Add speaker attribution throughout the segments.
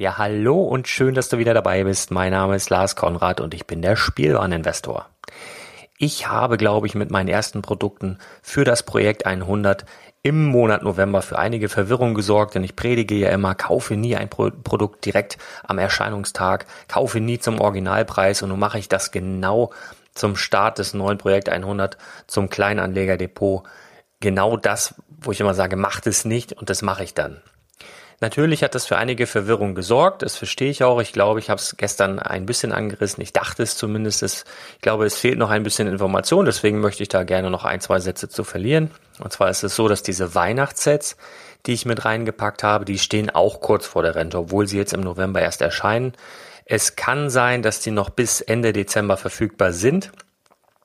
Speaker 1: Ja, hallo und schön, dass du wieder dabei bist. Mein Name ist Lars Konrad und ich bin der Spielwareninvestor. Ich habe, glaube ich, mit meinen ersten Produkten für das Projekt 100 im Monat November für einige Verwirrung gesorgt, denn ich predige ja immer, kaufe nie ein Pro Produkt direkt am Erscheinungstag, kaufe nie zum Originalpreis und nun mache ich das genau zum Start des neuen Projekt 100 zum Kleinanlegerdepot. Genau das, wo ich immer sage, macht es nicht und das mache ich dann. Natürlich hat das für einige Verwirrung gesorgt, das verstehe ich auch. Ich glaube, ich habe es gestern ein bisschen angerissen. Ich dachte es zumindest. ich glaube, es fehlt noch ein bisschen Information, deswegen möchte ich da gerne noch ein, zwei Sätze zu verlieren. Und zwar ist es so, dass diese Weihnachtssets, die ich mit reingepackt habe, die stehen auch kurz vor der Rente, obwohl sie jetzt im November erst erscheinen. Es kann sein, dass die noch bis Ende Dezember verfügbar sind.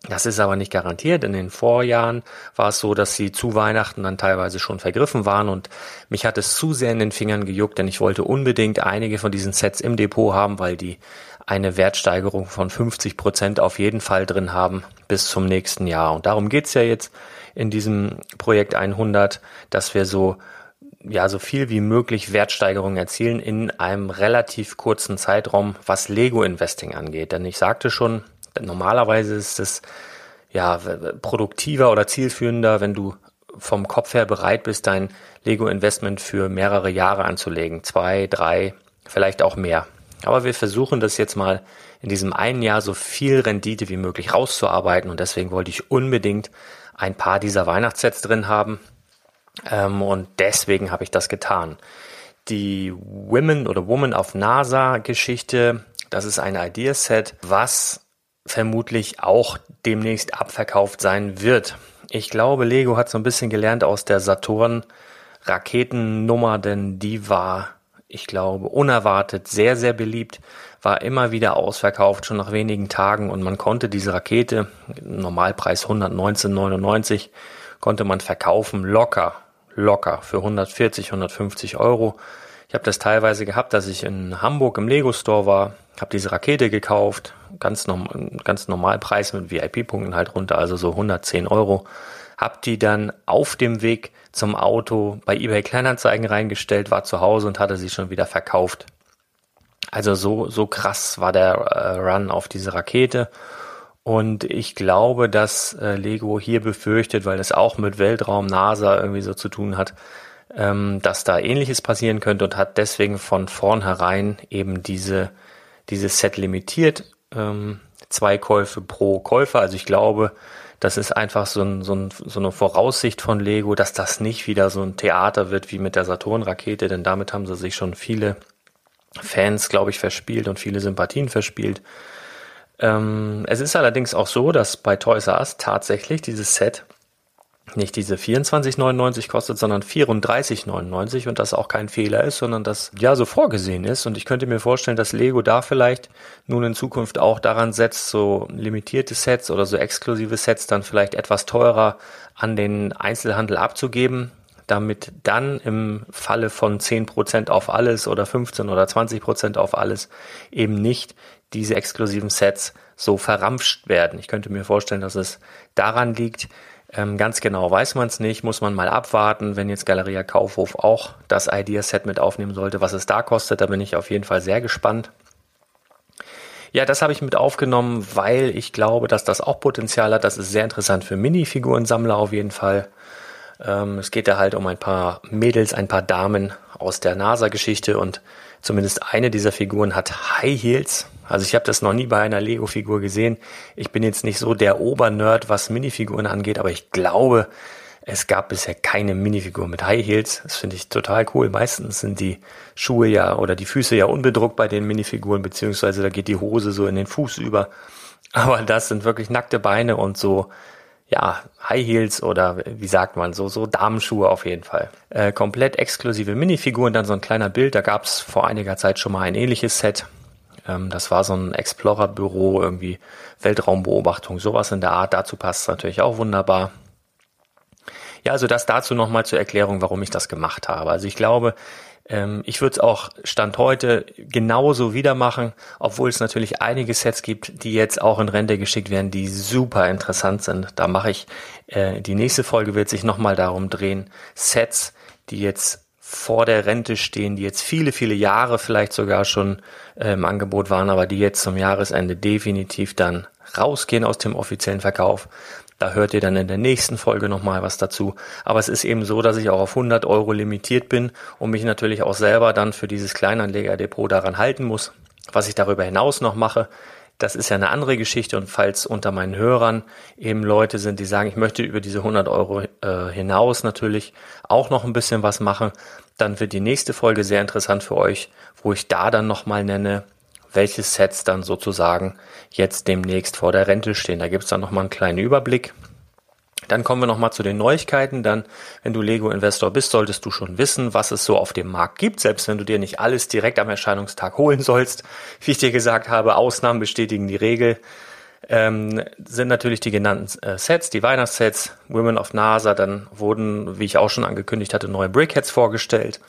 Speaker 1: Das ist aber nicht garantiert. In den Vorjahren war es so, dass sie zu Weihnachten dann teilweise schon vergriffen waren und mich hat es zu sehr in den Fingern gejuckt, denn ich wollte unbedingt einige von diesen Sets im Depot haben, weil die eine Wertsteigerung von 50 Prozent auf jeden Fall drin haben bis zum nächsten Jahr. Und darum geht's ja jetzt in diesem Projekt 100, dass wir so ja, so viel wie möglich Wertsteigerung erzielen in einem relativ kurzen Zeitraum, was Lego Investing angeht. Denn ich sagte schon, Normalerweise ist es ja produktiver oder zielführender, wenn du vom Kopf her bereit bist, dein Lego-Investment für mehrere Jahre anzulegen. Zwei, drei, vielleicht auch mehr.
Speaker 2: Aber wir versuchen das jetzt mal in diesem einen Jahr so viel Rendite wie möglich rauszuarbeiten und deswegen wollte ich unbedingt ein paar dieser Weihnachtssets drin haben ähm, und deswegen habe ich das getan. Die Women oder Woman of NASA Geschichte, das ist ein Ideaset, was vermutlich auch demnächst abverkauft sein wird. Ich glaube, Lego hat so ein bisschen gelernt aus der Saturn Raketennummer, denn die war, ich glaube, unerwartet sehr, sehr beliebt, war immer wieder ausverkauft, schon nach wenigen Tagen und man konnte diese Rakete, Normalpreis 119,99, konnte man verkaufen locker, locker für 140, 150 Euro. Ich habe das teilweise gehabt, dass ich in Hamburg im Lego Store war, habe diese Rakete gekauft, ganz, norm ganz normal Preis mit VIP-Punkten halt runter, also so 110 Euro. Hab die dann auf dem Weg zum Auto bei eBay Kleinanzeigen reingestellt, war zu Hause und hatte sie schon wieder verkauft. Also so, so krass war der äh, Run auf diese Rakete. Und ich glaube, dass äh, Lego hier befürchtet, weil es auch mit Weltraum, NASA irgendwie so zu tun hat, ähm, dass da ähnliches passieren könnte und hat deswegen von vornherein eben diese, dieses Set limitiert. Ähm, zwei Käufe pro Käufer. Also ich glaube, das ist einfach so, ein, so, ein, so eine Voraussicht von Lego, dass das nicht wieder so ein Theater wird wie mit der Saturn-Rakete, denn damit haben sie sich schon viele Fans, glaube ich, verspielt und viele Sympathien verspielt. Ähm, es ist allerdings auch so, dass bei Toys R Us tatsächlich dieses Set nicht diese 24,99 kostet, sondern 34,99 und das auch kein Fehler ist, sondern das ja so vorgesehen ist. Und ich könnte mir vorstellen, dass Lego da vielleicht nun in Zukunft auch daran setzt, so limitierte Sets oder so exklusive Sets dann vielleicht etwas teurer an den Einzelhandel abzugeben, damit dann im Falle von 10% auf alles oder 15 oder 20% auf alles eben nicht diese exklusiven Sets so verramscht werden. Ich könnte mir vorstellen, dass es daran liegt, ähm, ganz genau weiß man es nicht, muss man mal abwarten, wenn jetzt Galeria Kaufhof auch das Idea-Set mit aufnehmen sollte, was es da kostet, da bin ich auf jeden Fall sehr gespannt. Ja, das habe ich mit aufgenommen, weil ich glaube, dass das auch Potenzial hat. Das ist sehr interessant für Minifigurensammler auf jeden Fall. Ähm, es geht da halt um ein paar Mädels, ein paar Damen aus der NASA-Geschichte und zumindest eine dieser Figuren hat High Heels. Also ich habe das noch nie bei einer Lego-Figur gesehen. Ich bin jetzt nicht so der Obernerd, was Minifiguren angeht, aber ich glaube, es gab bisher keine Minifigur mit High Heels. Das finde ich total cool. Meistens sind die Schuhe ja oder die Füße ja unbedruckt bei den Minifiguren, beziehungsweise da geht die Hose so in den Fuß über. Aber das sind wirklich nackte Beine und so ja, High Heels oder wie sagt man, so, so Damenschuhe auf jeden Fall. Äh, komplett exklusive Minifiguren, dann so ein kleiner Bild, da gab es vor einiger Zeit schon mal ein ähnliches Set. Ähm, das war so ein Explorer-Büro, irgendwie Weltraumbeobachtung, sowas in der Art. Dazu passt natürlich auch wunderbar. Ja, also das dazu nochmal zur Erklärung, warum ich das gemacht habe. Also ich glaube, ähm, ich würde es auch Stand heute genauso wieder machen, obwohl es natürlich einige Sets gibt, die jetzt auch in Rente geschickt werden, die super interessant sind. Da mache ich, äh, die nächste Folge wird sich nochmal darum drehen, Sets, die jetzt vor der Rente stehen, die jetzt viele, viele Jahre vielleicht sogar schon äh, im Angebot waren, aber die jetzt zum Jahresende definitiv dann rausgehen aus dem offiziellen Verkauf. Da hört ihr dann in der nächsten Folge nochmal was dazu. Aber es ist eben so, dass ich auch auf 100 Euro limitiert bin und mich natürlich auch selber dann für dieses Kleinanlegerdepot daran halten muss. Was ich darüber hinaus noch mache, das ist ja eine andere Geschichte und falls unter meinen Hörern eben Leute sind, die sagen, ich möchte über diese 100 Euro äh, hinaus natürlich auch noch ein bisschen was machen, dann wird die nächste Folge sehr interessant für euch, wo ich da dann nochmal nenne, welche Sets dann sozusagen jetzt demnächst vor der Rente stehen. Da gibt es dann nochmal einen kleinen Überblick. Dann kommen wir nochmal zu den Neuigkeiten. Dann, wenn du Lego-Investor bist, solltest du schon wissen, was es so auf dem Markt gibt, selbst wenn du dir nicht alles direkt am Erscheinungstag holen sollst. Wie ich dir gesagt habe, Ausnahmen bestätigen die Regel. Ähm, sind natürlich die genannten äh, Sets, die Weihnachtssets, Women of NASA, dann wurden, wie ich auch schon angekündigt hatte, neue Brickheads vorgestellt.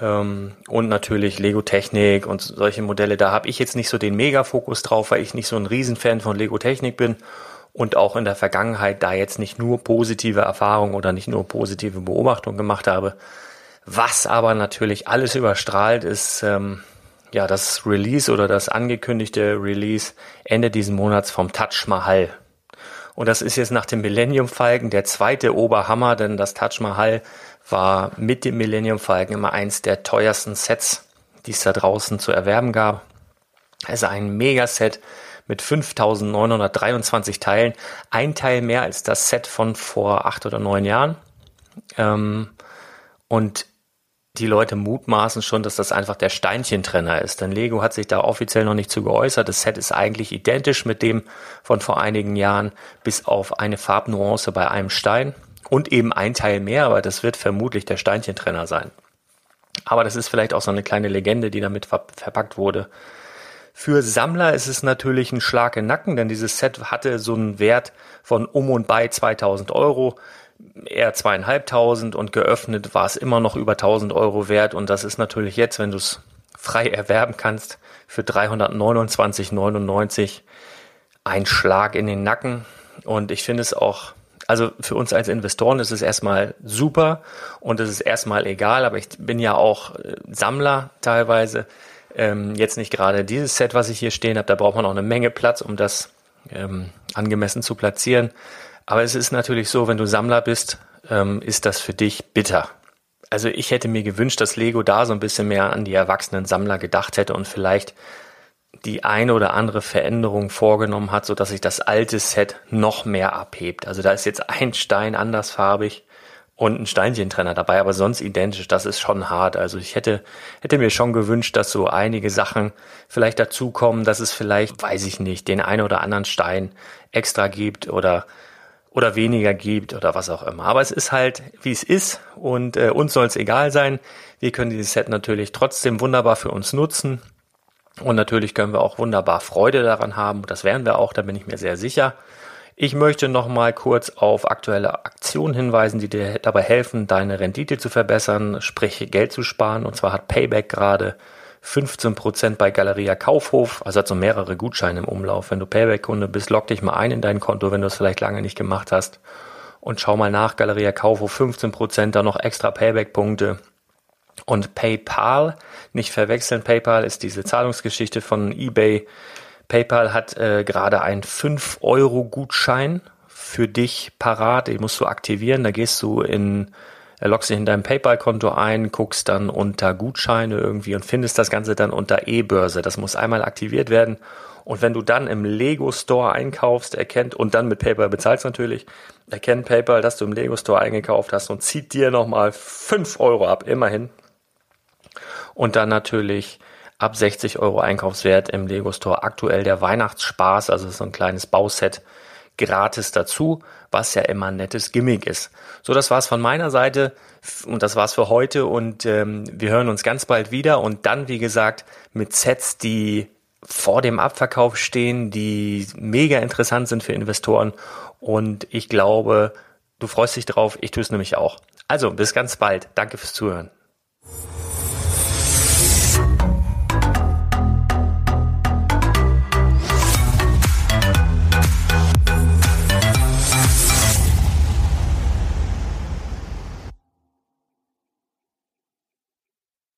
Speaker 2: Ähm, und natürlich Lego Technik und solche Modelle. Da habe ich jetzt nicht so den Mega-Fokus drauf, weil ich nicht so ein Riesenfan von Lego Technik bin und auch in der Vergangenheit da jetzt nicht nur positive Erfahrungen oder nicht nur positive Beobachtungen gemacht habe. Was aber natürlich alles überstrahlt, ist ähm, ja das Release oder das angekündigte Release Ende diesen Monats vom Touch Mahal. Und das ist jetzt nach dem Millennium Falken der zweite Oberhammer, denn das Touch Mahal war mit dem Millennium Falcon immer eins der teuersten Sets, die es da draußen zu erwerben gab. Ist ein Megaset mit 5923 Teilen. Ein Teil mehr als das Set von vor acht oder neun Jahren. Ähm, und die Leute mutmaßen schon, dass das einfach der Steinchentrenner ist. Denn Lego hat sich da offiziell noch nicht zu geäußert. Das Set ist eigentlich identisch mit dem von vor einigen Jahren, bis auf eine Farbnuance bei einem Stein und eben ein Teil mehr, aber das wird vermutlich der Steinchentrenner sein. Aber das ist vielleicht auch so eine kleine Legende, die damit ver verpackt wurde. Für Sammler ist es natürlich ein Schlag in den Nacken, denn dieses Set hatte so einen Wert von um und bei 2000 Euro eher zweieinhalbtausend und geöffnet war es immer noch über 1000 Euro wert und das ist natürlich jetzt, wenn du es frei erwerben kannst, für 329,99 ein Schlag in den Nacken und ich finde es auch, also für uns als Investoren ist es erstmal super und es ist erstmal egal, aber ich bin ja auch äh, Sammler teilweise. Ähm, jetzt nicht gerade dieses Set, was ich hier stehen habe, da braucht man auch eine Menge Platz, um das ähm, angemessen zu platzieren. Aber es ist natürlich so, wenn du Sammler bist, ähm, ist das für dich bitter. Also ich hätte mir gewünscht, dass Lego da so ein bisschen mehr an die erwachsenen Sammler gedacht hätte und vielleicht die eine oder andere Veränderung vorgenommen hat, so dass sich das alte Set noch mehr abhebt. Also da ist jetzt ein Stein andersfarbig und ein Steinchentrenner dabei, aber sonst identisch. Das ist schon hart. Also ich hätte, hätte mir schon gewünscht, dass so einige Sachen vielleicht dazukommen, dass es vielleicht, weiß ich nicht, den einen oder anderen Stein extra gibt oder oder weniger gibt oder was auch immer. Aber es ist halt, wie es ist und äh, uns soll es egal sein. Wir können dieses Set natürlich trotzdem wunderbar für uns nutzen und natürlich können wir auch wunderbar Freude daran haben. Das werden wir auch, da bin ich mir sehr sicher. Ich möchte noch mal kurz auf aktuelle Aktionen hinweisen, die dir dabei helfen, deine Rendite zu verbessern, sprich Geld zu sparen. Und zwar hat Payback gerade 15% bei Galeria Kaufhof, also hat so mehrere Gutscheine im Umlauf. Wenn du Payback-Kunde bist, log dich mal ein in dein Konto, wenn du es vielleicht lange nicht gemacht hast. Und schau mal nach, Galeria Kaufhof 15%, dann noch extra Payback-Punkte. Und PayPal, nicht verwechseln, PayPal ist diese Zahlungsgeschichte von eBay. PayPal hat äh, gerade einen 5-Euro-Gutschein für dich parat, den musst du aktivieren. Da gehst du in loggst dich in deinem PayPal-Konto ein, guckst dann unter Gutscheine irgendwie und findest das Ganze dann unter E-Börse. Das muss einmal aktiviert werden. Und wenn du dann im Lego Store einkaufst, erkennt und dann mit PayPal bezahlst natürlich, erkennt PayPal, dass du im Lego Store eingekauft hast und zieht dir nochmal 5 Euro ab, immerhin. Und dann natürlich ab 60 Euro Einkaufswert im Lego Store aktuell der Weihnachtsspaß, also so ein kleines Bauset gratis dazu, was ja immer ein nettes Gimmick ist. So, das war's von meiner Seite und das war's für heute und ähm, wir hören uns ganz bald wieder und dann, wie gesagt, mit Sets, die vor dem Abverkauf stehen, die mega interessant sind für Investoren und ich glaube, du freust dich drauf, ich tue es nämlich auch. Also, bis ganz bald. Danke fürs Zuhören.